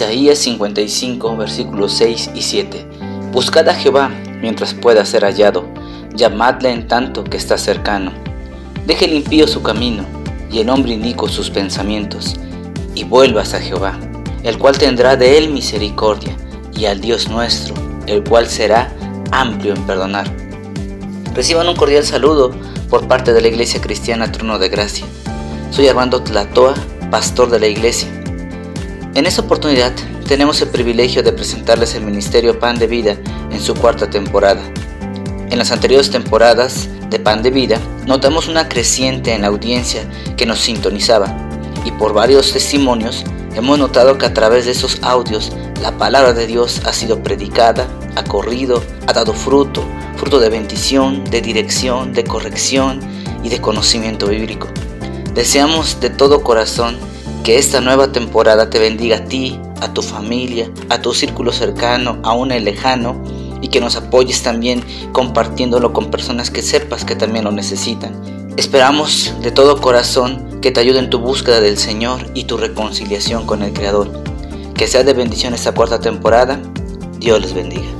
Isaías 55, versículos 6 y 7. Buscad a Jehová mientras pueda ser hallado, llamadle en tanto que está cercano. Deje el impío su camino y el hombre inico sus pensamientos, y vuelvas a Jehová, el cual tendrá de él misericordia, y al Dios nuestro, el cual será amplio en perdonar. Reciban un cordial saludo por parte de la Iglesia Cristiana Trono de Gracia. Soy Armando Tlatoa, pastor de la iglesia. En esta oportunidad tenemos el privilegio de presentarles el Ministerio Pan de Vida en su cuarta temporada. En las anteriores temporadas de Pan de Vida notamos una creciente en la audiencia que nos sintonizaba y por varios testimonios hemos notado que a través de esos audios la palabra de Dios ha sido predicada, ha corrido, ha dado fruto, fruto de bendición, de dirección, de corrección y de conocimiento bíblico. Deseamos de todo corazón que esta nueva temporada te bendiga a ti, a tu familia, a tu círculo cercano, aún el lejano, y que nos apoyes también compartiéndolo con personas que sepas que también lo necesitan. Esperamos de todo corazón que te ayude en tu búsqueda del Señor y tu reconciliación con el Creador. Que sea de bendición esta cuarta temporada. Dios les bendiga.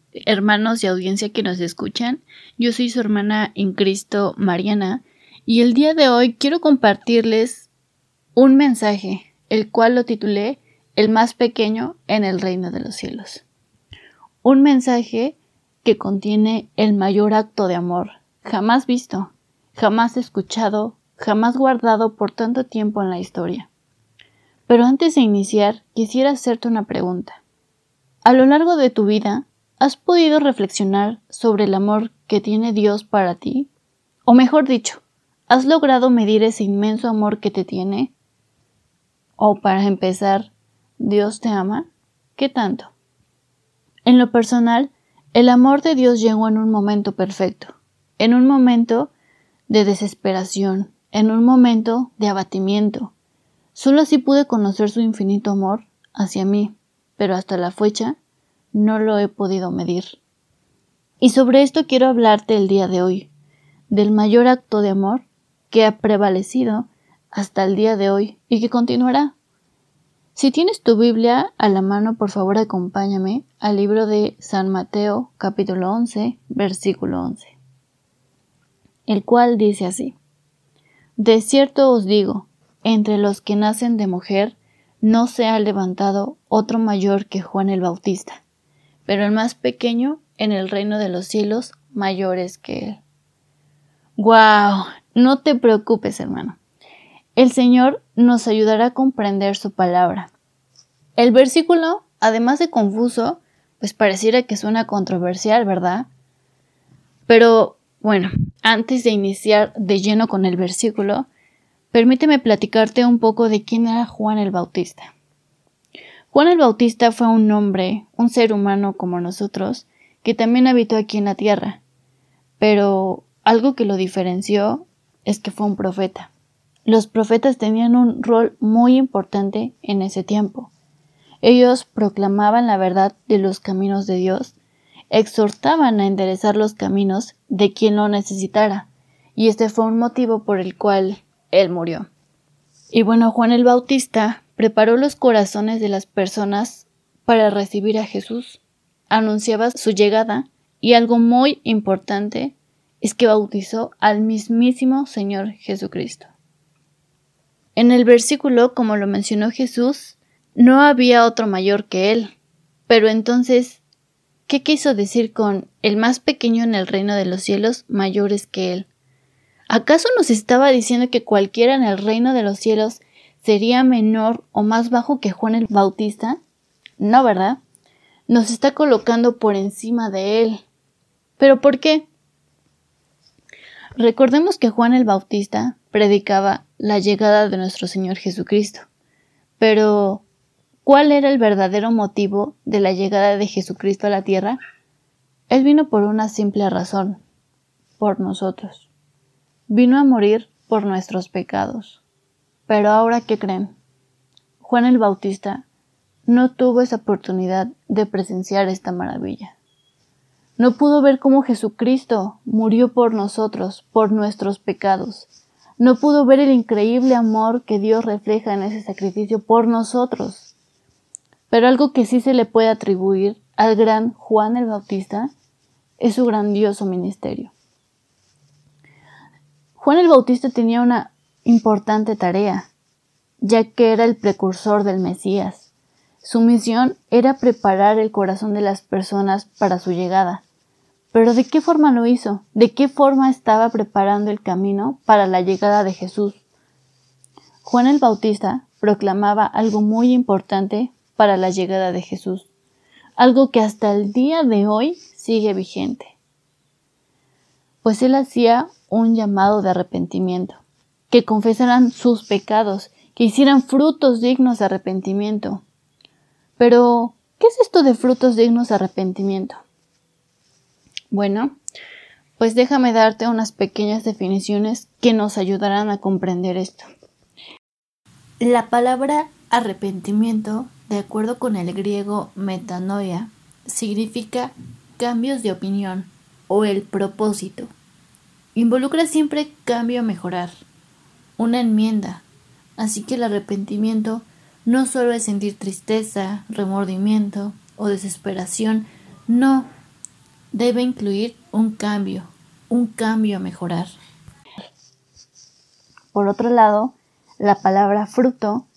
Hermanos y audiencia que nos escuchan. Yo soy su hermana en Cristo, Mariana, y el día de hoy quiero compartirles un mensaje, el cual lo titulé El más pequeño en el reino de los cielos. Un mensaje que contiene el mayor acto de amor jamás visto, jamás escuchado, jamás guardado por tanto tiempo en la historia. Pero antes de iniciar, quisiera hacerte una pregunta. A lo largo de tu vida, ¿Has podido reflexionar sobre el amor que tiene Dios para ti? O mejor dicho, ¿has logrado medir ese inmenso amor que te tiene? O para empezar, ¿Dios te ama? ¿Qué tanto? En lo personal, el amor de Dios llegó en un momento perfecto, en un momento de desesperación, en un momento de abatimiento. Solo así pude conocer su infinito amor hacia mí, pero hasta la fecha no lo he podido medir. Y sobre esto quiero hablarte el día de hoy, del mayor acto de amor que ha prevalecido hasta el día de hoy y que continuará. Si tienes tu Biblia a la mano, por favor acompáñame al libro de San Mateo capítulo 11, versículo 11, el cual dice así. De cierto os digo, entre los que nacen de mujer, no se ha levantado otro mayor que Juan el Bautista pero el más pequeño en el reino de los cielos mayores que él. ¡Guau! No te preocupes, hermano. El Señor nos ayudará a comprender su palabra. El versículo, además de confuso, pues pareciera que suena controversial, ¿verdad? Pero bueno, antes de iniciar de lleno con el versículo, permíteme platicarte un poco de quién era Juan el Bautista. Juan el Bautista fue un hombre, un ser humano como nosotros, que también habitó aquí en la tierra. Pero algo que lo diferenció es que fue un profeta. Los profetas tenían un rol muy importante en ese tiempo. Ellos proclamaban la verdad de los caminos de Dios, exhortaban a enderezar los caminos de quien lo necesitara, y este fue un motivo por el cual él murió. Y bueno, Juan el Bautista preparó los corazones de las personas para recibir a Jesús, anunciaba su llegada y algo muy importante es que bautizó al mismísimo Señor Jesucristo. En el versículo, como lo mencionó Jesús, no había otro mayor que él. Pero entonces, ¿qué quiso decir con el más pequeño en el reino de los cielos mayores que él? ¿Acaso nos estaba diciendo que cualquiera en el reino de los cielos sería menor o más bajo que Juan el Bautista? No, ¿verdad? Nos está colocando por encima de él. ¿Pero por qué? Recordemos que Juan el Bautista predicaba la llegada de nuestro Señor Jesucristo. Pero, ¿cuál era el verdadero motivo de la llegada de Jesucristo a la tierra? Él vino por una simple razón, por nosotros. Vino a morir por nuestros pecados. Pero ahora, ¿qué creen? Juan el Bautista no tuvo esa oportunidad de presenciar esta maravilla. No pudo ver cómo Jesucristo murió por nosotros, por nuestros pecados. No pudo ver el increíble amor que Dios refleja en ese sacrificio por nosotros. Pero algo que sí se le puede atribuir al gran Juan el Bautista es su grandioso ministerio. Juan el Bautista tenía una importante tarea, ya que era el precursor del Mesías. Su misión era preparar el corazón de las personas para su llegada. Pero ¿de qué forma lo hizo? ¿De qué forma estaba preparando el camino para la llegada de Jesús? Juan el Bautista proclamaba algo muy importante para la llegada de Jesús, algo que hasta el día de hoy sigue vigente. Pues él hacía un llamado de arrepentimiento, que confesaran sus pecados, que hicieran frutos dignos de arrepentimiento. Pero, ¿qué es esto de frutos dignos de arrepentimiento? Bueno, pues déjame darte unas pequeñas definiciones que nos ayudarán a comprender esto. La palabra arrepentimiento, de acuerdo con el griego metanoia, significa cambios de opinión o el propósito involucra siempre cambio a mejorar, una enmienda. Así que el arrepentimiento no solo es sentir tristeza, remordimiento o desesperación, no, debe incluir un cambio, un cambio a mejorar. Por otro lado, la palabra fruto,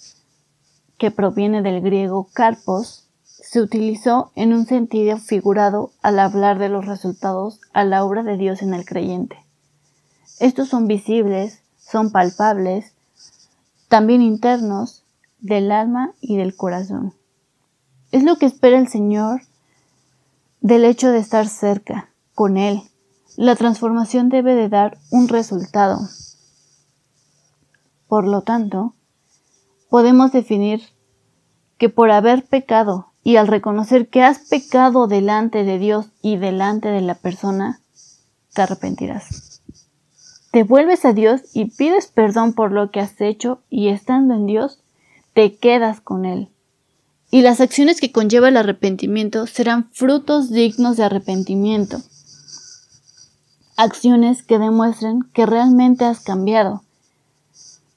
que proviene del griego carpos, se utilizó en un sentido figurado al hablar de los resultados a la obra de Dios en el creyente. Estos son visibles, son palpables, también internos del alma y del corazón. Es lo que espera el Señor del hecho de estar cerca, con Él. La transformación debe de dar un resultado. Por lo tanto, podemos definir que por haber pecado y al reconocer que has pecado delante de Dios y delante de la persona, te arrepentirás te vuelves a Dios y pides perdón por lo que has hecho y estando en Dios, te quedas con Él. Y las acciones que conlleva el arrepentimiento serán frutos dignos de arrepentimiento. Acciones que demuestren que realmente has cambiado.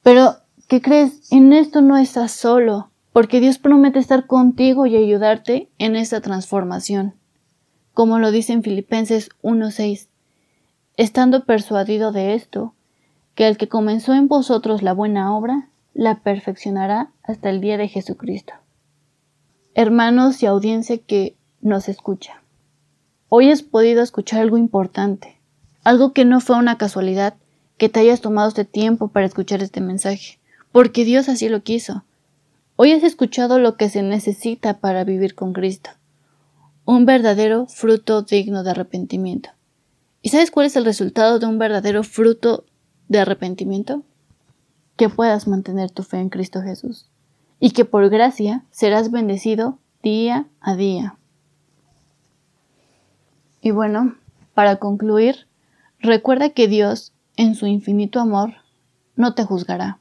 Pero, ¿qué crees? En esto no estás solo, porque Dios promete estar contigo y ayudarte en esta transformación. Como lo dice en Filipenses 1.6 estando persuadido de esto, que el que comenzó en vosotros la buena obra, la perfeccionará hasta el día de Jesucristo. Hermanos y audiencia que nos escucha, hoy has podido escuchar algo importante, algo que no fue una casualidad que te hayas tomado este tiempo para escuchar este mensaje, porque Dios así lo quiso. Hoy has escuchado lo que se necesita para vivir con Cristo, un verdadero fruto digno de arrepentimiento. ¿Y sabes cuál es el resultado de un verdadero fruto de arrepentimiento? Que puedas mantener tu fe en Cristo Jesús y que por gracia serás bendecido día a día. Y bueno, para concluir, recuerda que Dios, en su infinito amor, no te juzgará,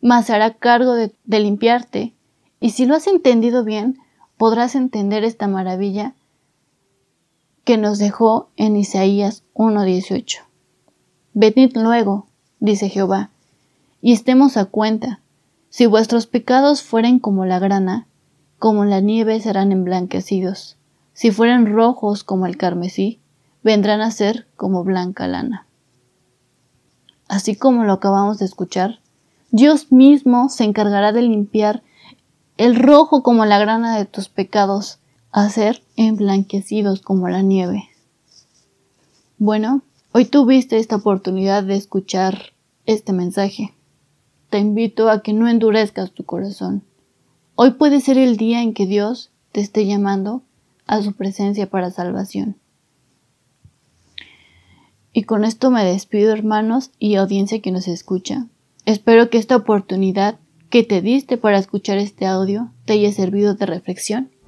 mas hará cargo de, de limpiarte, y si lo has entendido bien, podrás entender esta maravilla que nos dejó en Isaías 1.18. Venid luego, dice Jehová, y estemos a cuenta. Si vuestros pecados fueren como la grana, como la nieve serán emblanquecidos. Si fueren rojos como el carmesí, vendrán a ser como blanca lana. Así como lo acabamos de escuchar, Dios mismo se encargará de limpiar el rojo como la grana de tus pecados a ser emblanquecidos como la nieve. Bueno, hoy tuviste esta oportunidad de escuchar este mensaje. Te invito a que no endurezcas tu corazón. Hoy puede ser el día en que Dios te esté llamando a su presencia para salvación. Y con esto me despido hermanos y audiencia que nos escucha. Espero que esta oportunidad que te diste para escuchar este audio te haya servido de reflexión